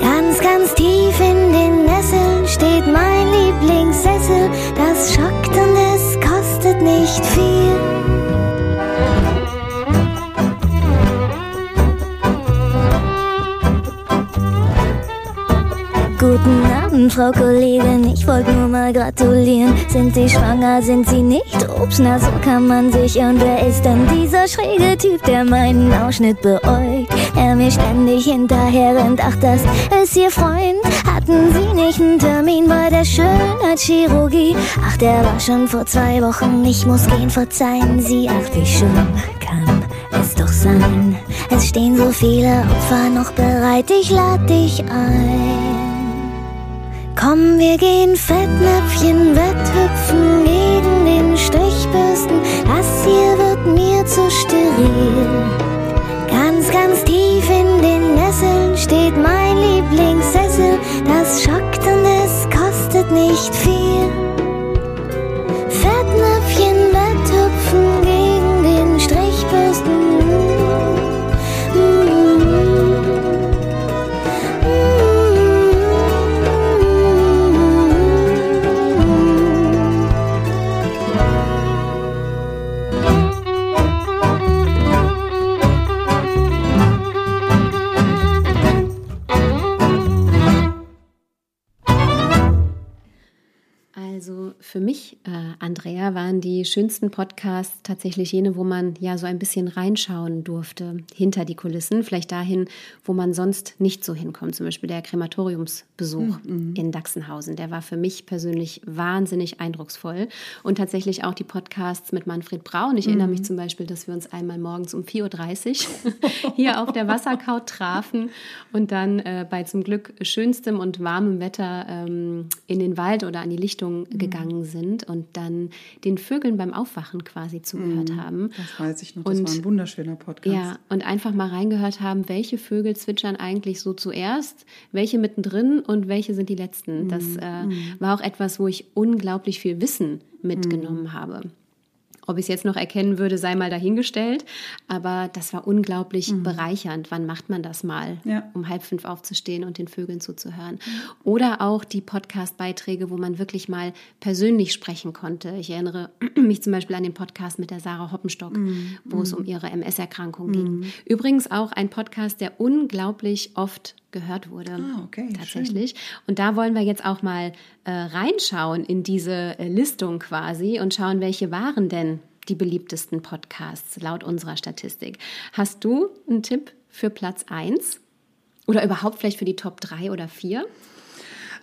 Ganz, ganz tief in den Nesseln steht mein Lieblingssessel. Das schockt und es kostet nicht viel. Frau Kollegin, ich wollte nur mal gratulieren. Sind Sie schwanger, sind Sie nicht? Ups, na so kann man sich. Und wer ist denn dieser schräge Typ, der meinen Ausschnitt beäugt? Er mir ständig hinterher rennt, ach das ist Ihr Freund. Hatten Sie nicht einen Termin bei der Schönheitschirurgie? Ach, der war schon vor zwei Wochen, ich muss gehen, verzeihen Sie. Ach, wie schön kann es doch sein. Es stehen so viele Opfer noch bereit, ich lad dich ein. Komm, wir gehen Fettnäpfchen wetthüpfen gegen den Strichbürsten. Das hier wird mir zu steril. Ganz, ganz tief in den Nesseln steht mein Lieblingssessel. Das schockt und es kostet nicht viel. Schönsten Podcasts tatsächlich jene, wo man ja so ein bisschen reinschauen durfte hinter die Kulissen, vielleicht dahin, wo man sonst nicht so hinkommt. Zum Beispiel der Krematoriumsbesuch in Dachsenhausen. Der war für mich persönlich wahnsinnig eindrucksvoll. Und tatsächlich auch die Podcasts mit Manfred Braun. Ich erinnere mich zum Beispiel, dass wir uns einmal morgens um 4.30 Uhr hier auf der Wasserkaut trafen und dann äh, bei zum Glück schönstem und warmem Wetter ähm, in den Wald oder an die Lichtung gegangen sind und dann den Vögeln beim Aufwachen quasi zugehört haben. Das weiß ich noch, das Und- war ein wunderschöner Podcast. Ja, und einfach mal reingehört haben, welche Vögel zwitschern eigentlich so zuerst, welche mittendrin und welche sind die letzten. Das äh, war auch etwas, wo ich unglaublich viel Wissen mitgenommen habe. Ob ich es jetzt noch erkennen würde, sei mal dahingestellt. Aber das war unglaublich Mhm. bereichernd. Wann macht man das mal, Ja. um halb fünf aufzustehen und den Vögeln zuzuhören? Oder auch die Podcast-Beiträge, wo man wirklich mal persönlich sprechen konnte. Ich erinnere mich zum Beispiel an den Podcast mit der Sarah Hoppenstock, Mhm. wo es um ihre MS-Erkrankung ging. Übrigens auch ein Podcast, der unglaublich oft gehört wurde. Ah, okay, Tatsächlich. Und da wollen wir jetzt auch mal äh, reinschauen in diese äh, Listung quasi und schauen, welche waren denn die beliebtesten Podcasts laut unserer Statistik. Hast du einen Tipp für Platz 1? Oder überhaupt vielleicht für die Top 3 oder 4?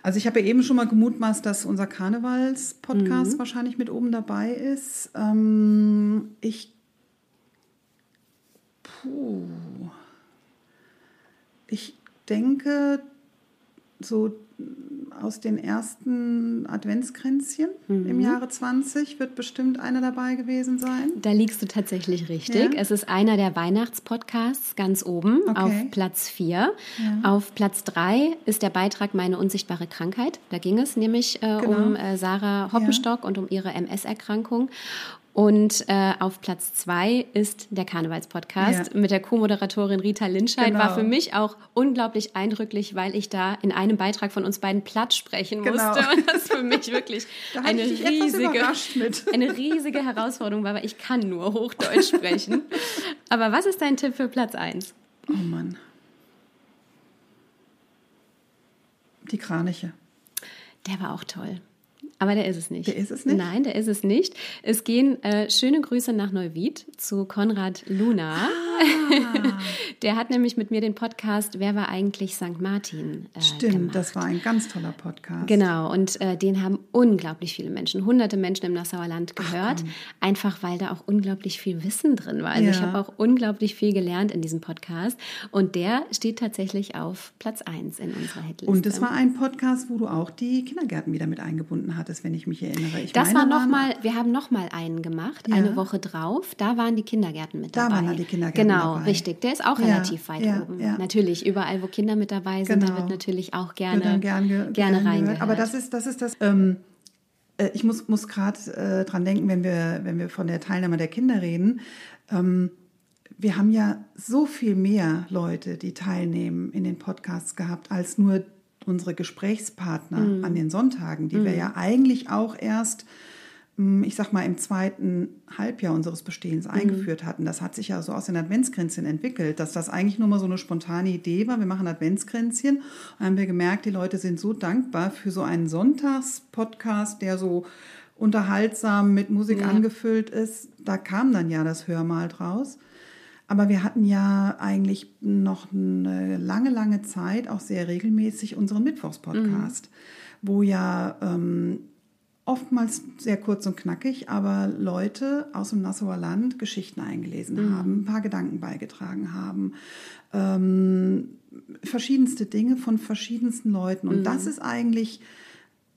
Also ich habe ja eben schon mal gemutmaßt, dass unser Karnevals-Podcast wahrscheinlich mit oben dabei ist. Ähm, ich. Puh. Ich denke, so aus den ersten Adventskränzchen im Jahre 20 wird bestimmt einer dabei gewesen sein. Da liegst du tatsächlich richtig. Ja? Es ist einer der Weihnachtspodcasts ganz oben Okay. auf Platz 4. Auf Platz 3 ist der Beitrag Meine unsichtbare Krankheit. Da ging es nämlich äh, Genau. um äh, Sarah Hoppenstock und um ihre MS-Erkrankung. Und äh, auf Platz 2 ist der Karnevalspodcast Ja. mit der Co-Moderatorin Rita Lindscheid. Genau. War für mich auch unglaublich eindrücklich, weil ich da in einem Beitrag von uns beiden platt sprechen musste. Genau. Und das für mich wirklich eine riesige, eine riesige Herausforderung war, weil ich kann nur Hochdeutsch sprechen. Aber was ist dein Tipp für Platz 1? Oh Mann. Die Kraniche. Der war auch toll. Aber der ist es nicht. Der ist es nicht? Nein, der ist es nicht. Es gehen äh, schöne Grüße nach Neuwied zu Konrad Luna. Ah. der hat nämlich mit mir den Podcast Wer war eigentlich St. Martin äh, Stimmt, gemacht. das war ein ganz toller Podcast. Genau, und äh, den haben unglaublich viele Menschen, hunderte Menschen im Nassauer Land gehört, einfach weil da auch unglaublich viel Wissen drin war. Also ich Ja. habe auch unglaublich viel gelernt in diesem Podcast und der steht tatsächlich auf Platz 1 in unserer Hitliste. Und es war ein Podcast, wo du auch die Kindergärten wieder mit eingebunden hattest, wenn ich mich erinnere. Ich das meine, war noch waren- mal, wir haben noch mal einen gemacht, Ja. eine Woche drauf. Da waren die Kindergärten mit Da dabei. waren da die Kindergärten Genau, dabei. richtig. Der ist auch Ja, relativ weit ja, oben. ja. Natürlich, überall, wo Kinder mit dabei sind, da Genau. wird natürlich auch gerne, gern ge gerne gern gehört. reingehört. Aber das ist das, ist das ähm, äh, ich muss, muss gerade äh, dran denken, wenn wir, wenn wir von der Teilnahme der Kinder reden. Ähm, wir haben ja so viel mehr Leute, die teilnehmen in den Podcasts gehabt, als nur unsere Gesprächspartner Mhm. an den Sonntagen, die wir ja eigentlich auch erst ich sag mal, im zweiten Halbjahr unseres Bestehens Mhm. eingeführt hatten. Das hat sich ja so aus den Adventskränzchen entwickelt, dass das eigentlich nur mal so eine spontane Idee war. Wir machen Adventskränzchen. Und haben wir gemerkt, die Leute sind so dankbar für so einen Sonntagspodcast, der so unterhaltsam mit Musik Ja. angefüllt ist. Da kam dann ja das Hörmal draus. Aber wir hatten ja eigentlich noch eine lange, lange Zeit auch sehr regelmäßig unseren Mittwochspodcast, wo ja ähm, oftmals sehr kurz und knackig, aber Leute aus dem Nassauer Land Geschichten eingelesen haben, ein paar Gedanken beigetragen haben, ähm, verschiedenste Dinge von verschiedensten Leuten. Und das ist eigentlich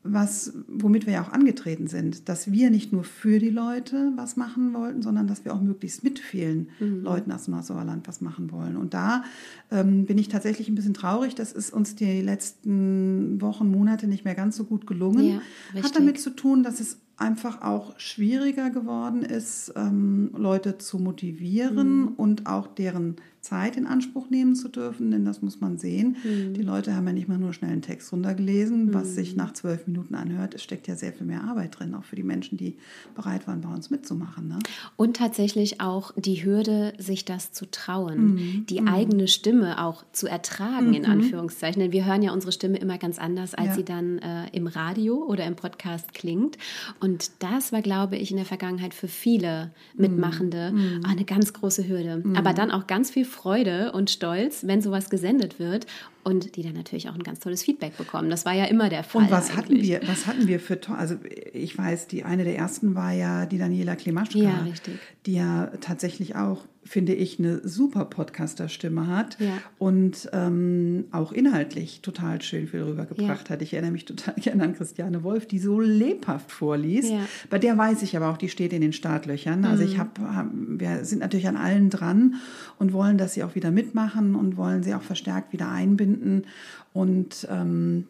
was, womit wir ja auch angetreten sind, dass wir nicht nur für die Leute was machen wollten, sondern dass wir auch möglichst mit vielen Leuten aus dem Nassauer Land was machen wollen. Und da ähm, bin ich tatsächlich ein bisschen traurig. Das ist uns die letzten Wochen, Monate nicht mehr ganz so gut gelungen. Ja. Hat damit zu tun, dass es einfach auch schwieriger geworden ist, ähm, Leute zu motivieren und auch deren Zeit in Anspruch nehmen zu dürfen, denn das muss man sehen. Die Leute haben ja nicht mal nur schnell einen Text runtergelesen, was sich nach zwölf Minuten anhört. Es steckt ja sehr viel mehr Arbeit drin, auch für die Menschen, die bereit waren, bei uns mitzumachen. Ne? Und tatsächlich auch die Hürde, sich das zu trauen, die eigene Stimme auch zu ertragen, in Anführungszeichen. Denn wir hören ja unsere Stimme immer ganz anders, als Ja. sie dann äh, im Radio oder im Podcast klingt. Und das war, glaube ich, in der Vergangenheit für viele Mitmachende auch eine ganz große Hürde. Aber dann auch ganz viel Freude und Stolz, wenn sowas gesendet wird und die dann natürlich auch ein ganz tolles Feedback bekommen. Das war ja immer der Fall. Und was hatten eigentlich. wir, was hatten wir für also ich weiß, die eine der ersten war ja die Daniela Klimaschka, Ja, richtig. die ja tatsächlich auch, finde ich, eine super Podcaster-Stimme hat Ja. und ähm, auch inhaltlich total schön viel rübergebracht hat. Ich erinnere mich total gerne an Christiane Wolf, die so lebhaft vorliest. Ja. Mhm. Bei der weiß ich aber auch, die steht in den Startlöchern. Also ich habe, hab, wir sind natürlich an allen dran und wollen, dass sie auch wieder mitmachen und wollen sie auch verstärkt wieder einbinden und ähm,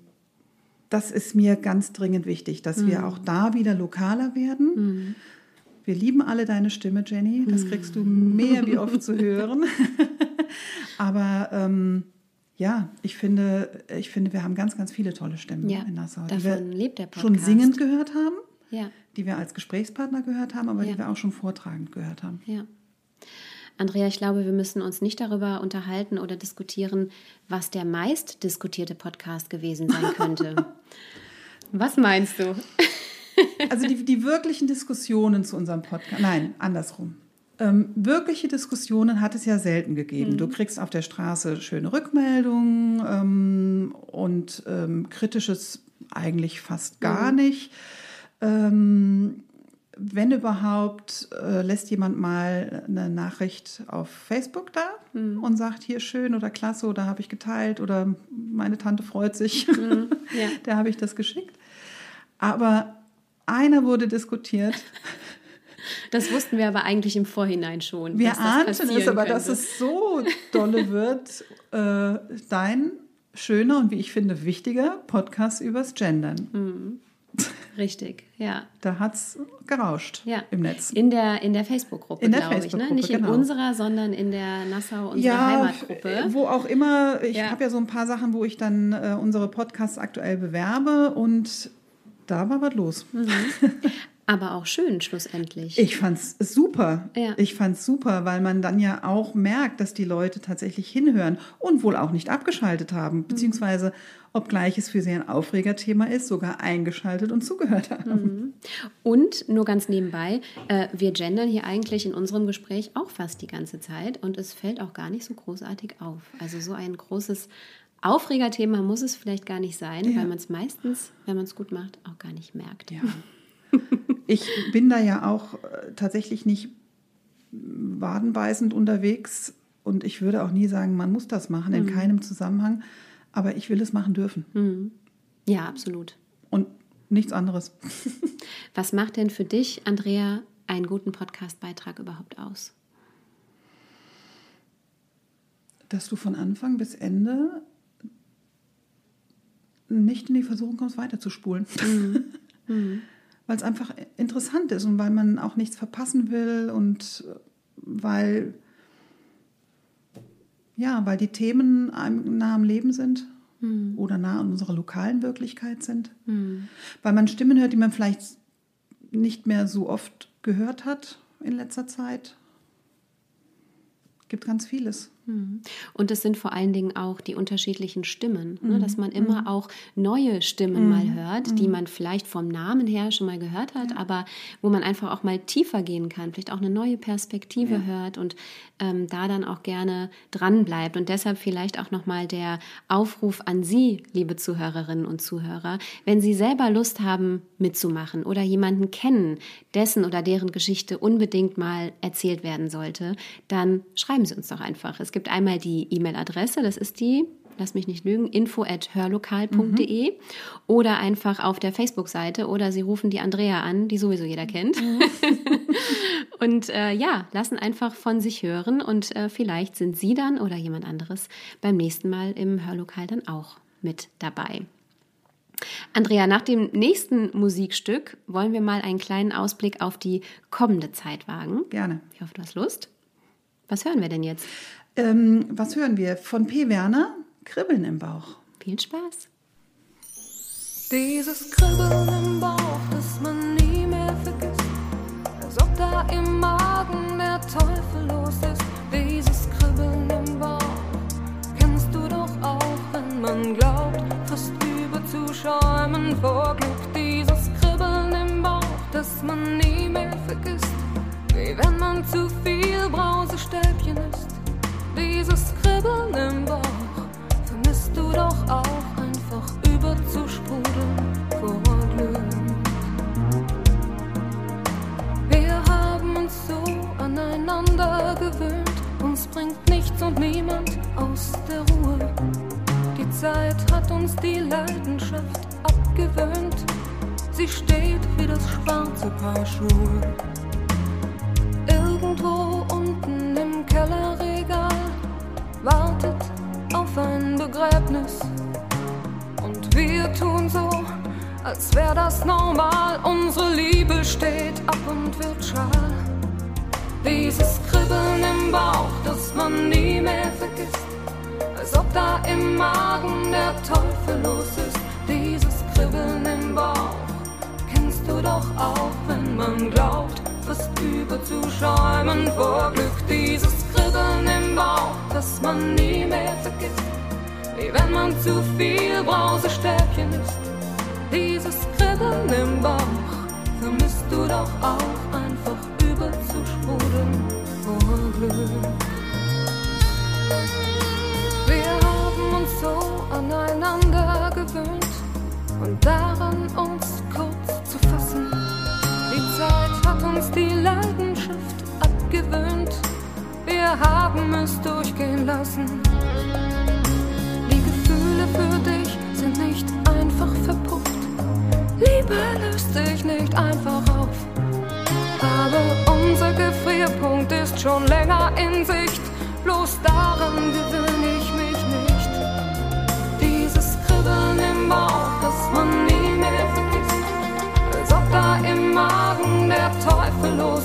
das ist mir ganz dringend wichtig, dass wir auch da wieder lokaler werden. Wir lieben alle deine Stimme, Jenny. Das kriegst du mehr wie oft zu hören. Aber ähm, ja, ich finde, ich finde, wir haben ganz, ganz viele tolle Stimmen Ja, in Nassau, die wir lebt der schon Podcast. singend gehört haben, Ja, die wir als Gesprächspartner gehört haben, aber Ja. die wir auch schon vortragend gehört haben. ja. Andrea, ich glaube, wir müssen uns nicht darüber unterhalten oder diskutieren, was der meist diskutierte Podcast gewesen sein könnte. was meinst du? Also die, die wirklichen Diskussionen zu unserem Podcast, nein, andersrum. Ähm, wirkliche Diskussionen hat es ja selten gegeben. Du kriegst auf der Straße schöne Rückmeldungen ähm, und ähm, kritisches eigentlich fast gar nicht. Ähm, wenn überhaupt, äh, lässt jemand mal eine Nachricht auf Facebook da und sagt, hier schön oder klasse oder habe ich geteilt oder meine Tante freut sich, Ja. der habe ich das geschickt. Aber einer wurde diskutiert. Das wussten wir aber eigentlich im Vorhinein schon. Wir dass das ahnten es, aber dass könnte. es so dolle wird, äh, dein schöner und wie ich finde wichtiger Podcast übers Gendern. Richtig, ja. Da hat es gerauscht Ja. im Netz. In der, in der Facebook-Gruppe, In der glaube ich. Ne? Facebook-Gruppe, Nicht in genau. unserer, sondern in der Nassau, unserer ja, Heimatgruppe. wo auch immer. Ich Ja. habe ja so ein paar Sachen, wo ich dann äh, unsere Podcasts aktuell bewerbe und da war was los. Aber auch schön schlussendlich. Ich fand's super. Ja. Ich fand's super, weil man dann ja auch merkt, dass die Leute tatsächlich hinhören und wohl auch nicht abgeschaltet Mhm. haben, beziehungsweise obgleich es für sie ein Aufregerthema ist, sogar eingeschaltet und zugehört Mhm. haben. Und nur ganz nebenbei, äh, wir gendern hier eigentlich in unserem Gespräch auch fast die ganze Zeit und es fällt auch gar nicht so großartig auf. Also so ein großes Aufregerthema muss es vielleicht gar nicht sein, Ja. weil man es meistens, wenn man es gut macht, auch gar nicht merkt. Ja. Ich bin da ja auch äh, tatsächlich nicht wadenbeißend unterwegs und ich würde auch nie sagen, man muss das machen, Mhm. in keinem Zusammenhang, aber ich will es machen dürfen Ja, absolut. und nichts anderes. Was macht denn für dich, Andrea, einen guten Podcast-Beitrag überhaupt aus? dass du von Anfang bis Ende nicht in die Versuchung kommst, weiterzuspulen. weil es einfach interessant ist und weil man auch nichts verpassen will und weil, ja, weil die Themen einem nah am Leben sind oder nah an unserer lokalen Wirklichkeit sind. Weil man Stimmen hört, die man vielleicht nicht mehr so oft gehört hat in letzter Zeit. Gibt ganz vieles. Und es sind vor allen Dingen auch die unterschiedlichen Stimmen, ne? Mhm. dass man immer auch neue Stimmen mal hört, die man vielleicht vom Namen her schon mal gehört hat, aber wo man einfach auch mal tiefer gehen kann, vielleicht auch eine neue Perspektive hört und ähm, da dann auch gerne dran bleibt. Und deshalb vielleicht auch nochmal der Aufruf an Sie, liebe Zuhörerinnen und Zuhörer, wenn Sie selber Lust haben mitzumachen oder jemanden kennen, dessen oder deren Geschichte unbedingt mal erzählt werden sollte, dann schreiben Sie uns doch einfach. Es gibt einmal die E-Mail-Adresse, das ist die, lass mich nicht lügen, info at hörlokal.de oder einfach auf der Facebook-Seite oder Sie rufen die Andrea an, die sowieso jeder kennt. und äh, ja, lassen einfach von sich hören und äh, vielleicht sind Sie dann oder jemand anderes beim nächsten Mal im Hörlokal dann auch mit dabei. Andrea, nach dem nächsten Musikstück wollen wir mal einen kleinen Ausblick auf die kommende Zeit wagen. Gerne. Ich hoffe, du hast Lust. Was hören wir denn jetzt? Ähm, was hören wir? Von P. Werner? Kribbeln im Bauch. Viel Spaß. Dieses Kribbeln im Bauch, das man nie mehr vergisst. Als ob da im Magen der Teufel los ist. Dieses Kribbeln im Bauch, kennst du doch auch, wenn man glaubt, fast überzuschäumen vor Glück. Dieses Kribbeln im Bauch, das man nie mehr vergisst. Wie wenn man zu viel Brausestäbchen isst. Dieses Kribbeln im Bauch, vermisst du doch auch einfach überzusprudeln vor Glück. Wir haben uns so aneinander gewöhnt, uns bringt nichts und niemand aus der Ruhe. Die Zeit hat uns die Leidenschaft abgewöhnt, sie steht wie das schwarze Paar Schuhe. Irgendwo unten im Kellerregal wartet auf ein Begräbnis. Und wir tun so, als wär das normal. Unsere Liebe steht ab und wird schal. Dieses Kribbeln im Bauch, das man nie mehr vergisst. Als ob da im Magen der Teufel los ist. Dieses Kribbeln im Bauch kennst du doch auch, wenn man glaubt, fast überzuschäumen vor Glück. Dieses Kribbeln im Bauch, das man nie mehr vergisst. Wie wenn man zu viel Brausestäbchen isst. Dieses Kribbeln im Bauch vermisst du doch auch einfach überzusprudeln vor Glück. Wir haben uns so aneinander gewöhnt und daran uns kurz uns die Leidenschaft abgewöhnt. Wir haben es durchgehen lassen. Die Gefühle für dich sind nicht einfach verpufft. Liebe löst sich nicht einfach auf. Aber unser Gefrierpunkt ist schon länger in Sicht. Bloß daran gewöhne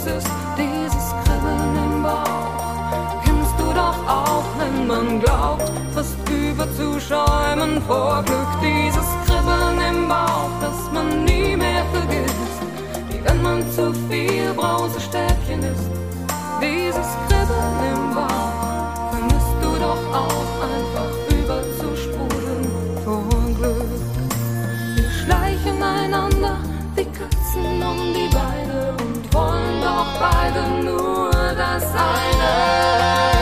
ist. Dieses Kribbeln im Bauch kennst du doch auch, wenn man glaubt, fast überzuschäumen vor Glück. Dieses Kribbeln im Bauch, das man nie mehr vergisst. Wie wenn man zu viel Brausestäbchen isst. Dieses Kribbeln im Bauch vermisst du doch auch einfach überzusprudeln vor Glück. Wir schleichen einander wie Katzen um die doch beide nur das eine.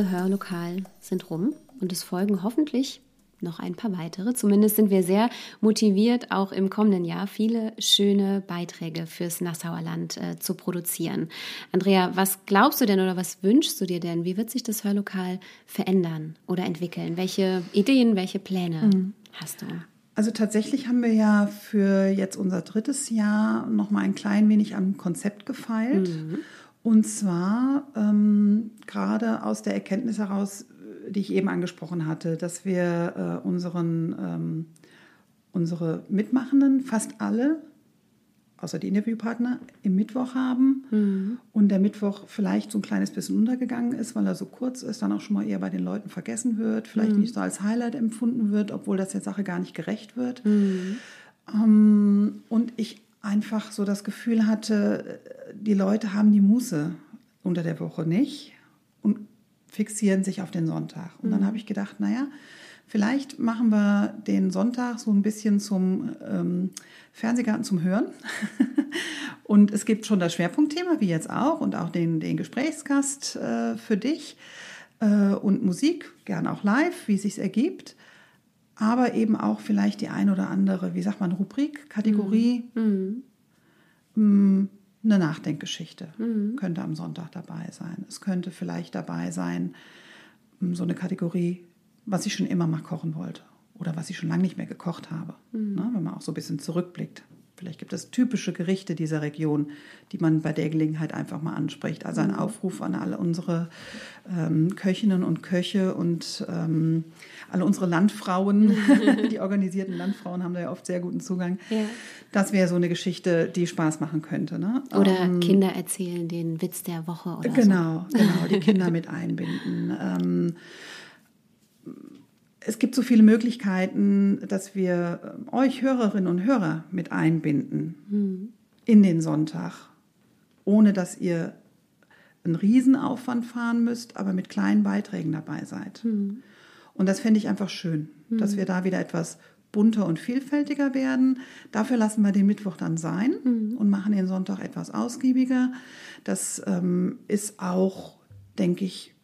Jahre Hörlokal sind rum und es folgen hoffentlich noch ein paar weitere. Zumindest sind wir sehr motiviert, auch im kommenden Jahr viele schöne Beiträge fürs Nassauer Land äh, zu produzieren. Andrea, was glaubst du denn oder was wünschst du dir denn? Wie wird sich das Hörlokal verändern oder entwickeln? Welche Ideen, welche Pläne hast du? Also tatsächlich haben wir ja für jetzt unser drittes Jahr noch mal ein klein wenig am Konzept gefeilt. Und zwar ähm, gerade aus der Erkenntnis heraus, äh, die ich eben angesprochen hatte, dass wir äh, unseren, ähm, unsere Mitmachenden, fast alle, außer die Interviewpartner, im Mittwoch haben. Und der Mittwoch vielleicht so ein kleines bisschen untergegangen ist, weil er so kurz ist, dann auch schon mal eher bei den Leuten vergessen wird, vielleicht nicht so als Highlight empfunden wird, obwohl das der Sache gar nicht gerecht wird. Ähm, und ich einfach so das Gefühl hatte, die Leute haben die Muße unter der Woche nicht und fixieren sich auf den Sonntag. Und dann habe ich gedacht, naja, vielleicht machen wir den Sonntag so ein bisschen zum ähm, Fernsehgarten zum Hören. und es gibt schon das Schwerpunktthema, wie jetzt auch, und auch den, den Gesprächsgast äh, für dich äh, und Musik, gern auch live, wie es sich ergibt aber eben auch vielleicht die ein oder andere, wie sagt man, Rubrik, Kategorie, Mm, eine Nachdenkgeschichte könnte am Sonntag dabei sein. Es könnte vielleicht dabei sein, mm, so eine Kategorie, was ich schon immer mal kochen wollte oder was ich schon lange nicht mehr gekocht habe. Ne, wenn man auch so ein bisschen zurückblickt. Vielleicht gibt es typische Gerichte dieser Region, die man bei der Gelegenheit einfach mal anspricht. Also ein Aufruf an alle unsere ähm, Köchinnen und Köche und ähm, alle unsere Landfrauen. die organisierten Landfrauen haben da ja oft sehr guten Zugang. Ja. Das wäre so eine Geschichte, die Spaß machen könnte. Ne? Oder Ähm, Kinder erzählen den Witz der Woche oder so. Genau, genau, die Kinder mit einbinden. Es gibt so viele Möglichkeiten, dass wir ähm, euch Hörerinnen und Hörer mit einbinden in den Sonntag, ohne dass ihr einen Riesenaufwand fahren müsst, aber mit kleinen Beiträgen dabei seid. Und das fände ich einfach schön, dass wir da wieder etwas bunter und vielfältiger werden. Dafür lassen wir den Mittwoch dann sein und machen den Sonntag etwas ausgiebiger. Das ähm, ist auch, denke ich,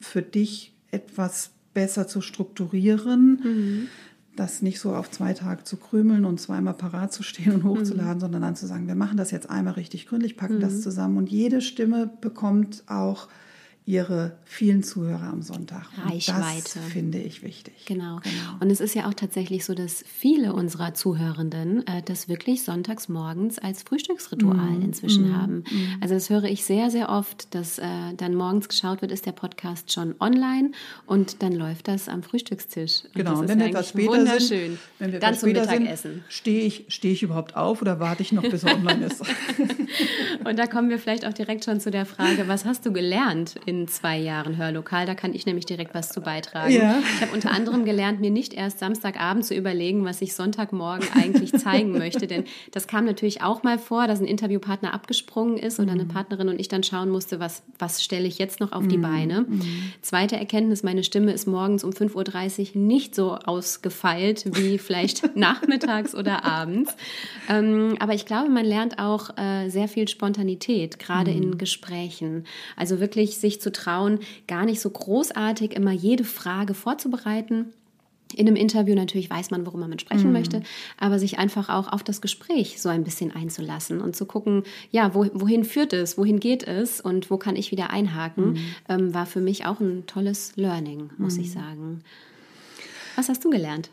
für dich etwas besser zu strukturieren, das nicht so auf zwei Tage zu krümeln und zweimal parat zu stehen und hochzuladen, sondern dann zu sagen, wir machen das jetzt einmal richtig gründlich, packen das zusammen und jede Stimme bekommt auch ihre vielen Zuhörer am Sonntag. Reichweite. Das finde ich wichtig. Genau. Und es ist ja auch tatsächlich so, dass viele unserer Zuhörenden äh, das wirklich sonntags morgens als Frühstücksritual inzwischen haben. Also das höre ich sehr, sehr oft, dass äh, dann morgens geschaut wird, ist der Podcast schon online und dann läuft das am Frühstückstisch. Und Genau, und wenn wir etwas später wunderschön. sind, wenn wir dann zum Mittagessen. stehe ich, stehe ich überhaupt auf oder warte ich noch, bis er online ist? Und da kommen wir vielleicht auch direkt schon zu der Frage, was hast du gelernt in zwei Jahren Hörlokal? Da kann ich nämlich direkt was zu beitragen. Ja. Ich habe unter anderem gelernt, mir nicht erst Samstagabend zu überlegen, was ich Sonntagmorgen eigentlich zeigen möchte. Denn das kam natürlich auch mal vor, dass ein Interviewpartner abgesprungen ist oder eine Partnerin und ich dann schauen musste, was, was stelle ich jetzt noch auf die Beine. Zweite Erkenntnis, meine Stimme ist morgens um 5.30 Uhr nicht so ausgefeilt wie vielleicht nachmittags oder abends. Ähm, aber ich glaube, man lernt auch äh, sehr viel Spontanität, gerade in Gesprächen. Also wirklich sich zu trauen, gar nicht so großartig immer jede Frage vorzubereiten. In einem Interview natürlich weiß man, worüber man sprechen möchte, aber sich einfach auch auf das Gespräch so ein bisschen einzulassen und zu gucken, ja, wo, wohin führt es, wohin geht es und wo kann ich wieder einhaken, ähm, war für mich auch ein tolles Learning, muss ich sagen. Was hast du gelernt?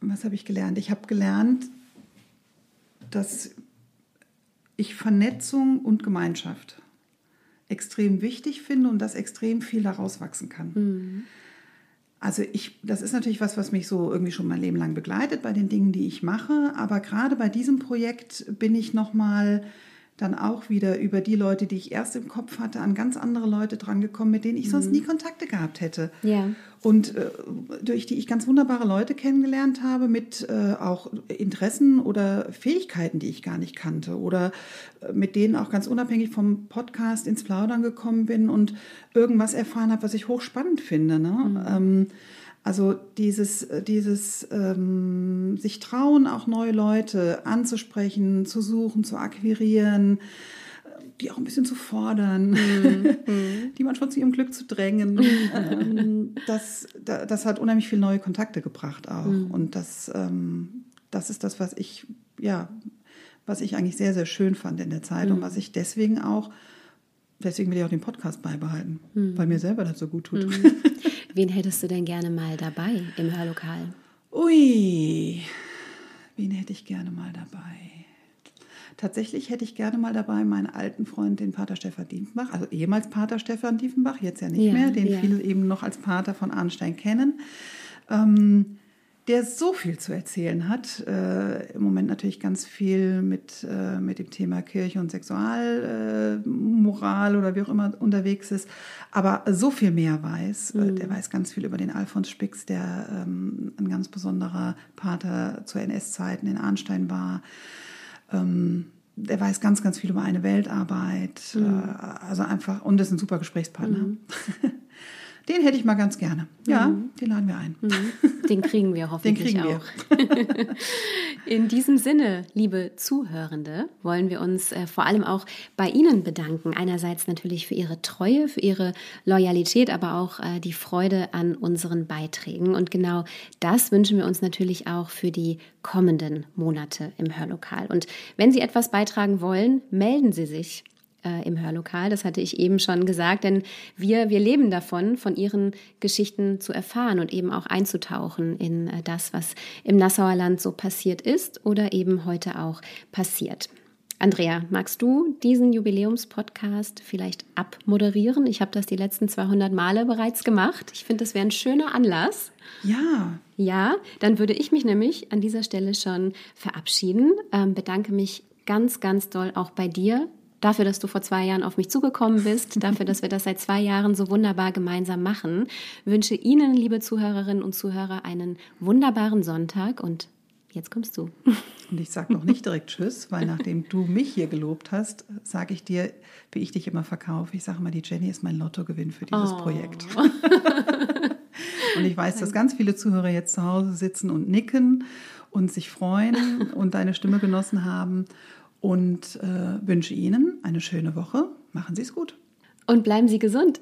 Was habe ich gelernt? Ich habe gelernt, dass ich Vernetzung und Gemeinschaft extrem wichtig finde und dass extrem viel daraus wachsen kann. Also ich, das ist natürlich was, was mich so irgendwie schon mein Leben lang begleitet bei den Dingen, die ich mache. Aber gerade bei diesem Projekt bin ich noch mal dann auch wieder über die Leute, die ich erst im Kopf hatte, an ganz andere Leute drangekommen, mit denen ich sonst nie Kontakte gehabt hätte. Ja. Und äh, durch die ich ganz wunderbare Leute kennengelernt habe mit äh, auch Interessen oder Fähigkeiten, die ich gar nicht kannte oder äh, mit denen auch ganz unabhängig vom Podcast ins Plaudern gekommen bin und irgendwas erfahren habe, was ich hochspannend finde. Ne? Ähm, also dieses, dieses ähm, sich trauen, auch neue Leute anzusprechen, zu suchen, zu akquirieren, die auch ein bisschen zu fordern, die manchmal zu ihrem Glück zu drängen. ähm, das, da- das hat unheimlich viele neue Kontakte gebracht auch. Und das, ähm, das ist das, was ich, ja, was ich eigentlich sehr, sehr schön fand in der Zeit und was ich deswegen auch, deswegen will ich auch den Podcast beibehalten, weil mir selber das so gut tut. Wen hättest du denn gerne mal dabei im Hörlokal? Ui, wen hätte ich gerne mal dabei? Tatsächlich hätte ich gerne mal dabei meinen alten Freund, den Pater Stefan Diefenbach, also ehemals Pater Stefan Diefenbach, jetzt ja nicht Ja, mehr, den ja. viele eben noch als Pater von Arnstein kennen, ähm, der so viel zu erzählen hat. Äh, Im Moment natürlich ganz viel mit, äh, mit dem Thema Kirche und Sexualmoral äh, oder wie auch immer unterwegs ist, aber so viel mehr weiß. Äh, Der weiß ganz viel über den Alfons Spix, der ähm, ein ganz besonderer Pater zu NS-Zeiten in Arnstein war. Ähm, der weiß ganz, ganz viel über eine Weltarbeit. Äh, also einfach, und ist ein super Gesprächspartner. Den hätte ich mal ganz gerne. Ja, den laden wir ein. Den kriegen wir hoffentlich kriegen wir. auch. In diesem Sinne, liebe Zuhörende, wollen wir uns äh, vor allem auch bei Ihnen bedanken. Einerseits natürlich für Ihre Treue, für Ihre Loyalität, aber auch äh, die Freude an unseren Beiträgen. Und genau das wünschen wir uns natürlich auch für die kommenden Monate im Hörlokal. Und wenn Sie etwas beitragen wollen, melden Sie sich äh, im Hörlokal. Das hatte ich eben schon gesagt, denn wir, wir leben davon, von ihren Geschichten zu erfahren und eben auch einzutauchen in äh, das, was im Nassauer Land so passiert ist oder eben heute auch passiert. Andrea, magst du diesen Jubiläumspodcast vielleicht abmoderieren? Ich habe das die letzten 200 Male bereits gemacht. Ich finde, das wäre ein schöner Anlass. Ja, Ja, dann würde ich mich nämlich an dieser Stelle schon verabschieden. Ähm, bedanke mich ganz, ganz doll auch bei dir. Dafür, dass du vor zwei Jahren auf mich zugekommen bist, dafür, dass wir das seit zwei Jahren so wunderbar gemeinsam machen, wünsche Ihnen, liebe Zuhörerinnen und Zuhörer, einen wunderbaren Sonntag und jetzt kommst du. und ich sage noch nicht direkt Tschüss, weil nachdem du mich hier gelobt hast, sage ich dir, wie ich dich immer verkaufe. Ich sage mal, die Jenny ist mein Lottogewinn für dieses Projekt. Und ich weiß, dass ganz viele Zuhörer jetzt zu Hause sitzen und nicken und sich freuen und deine Stimme genossen haben. Und äh, wünsche Ihnen eine schöne Woche. Machen Sie es gut. Und bleiben Sie gesund.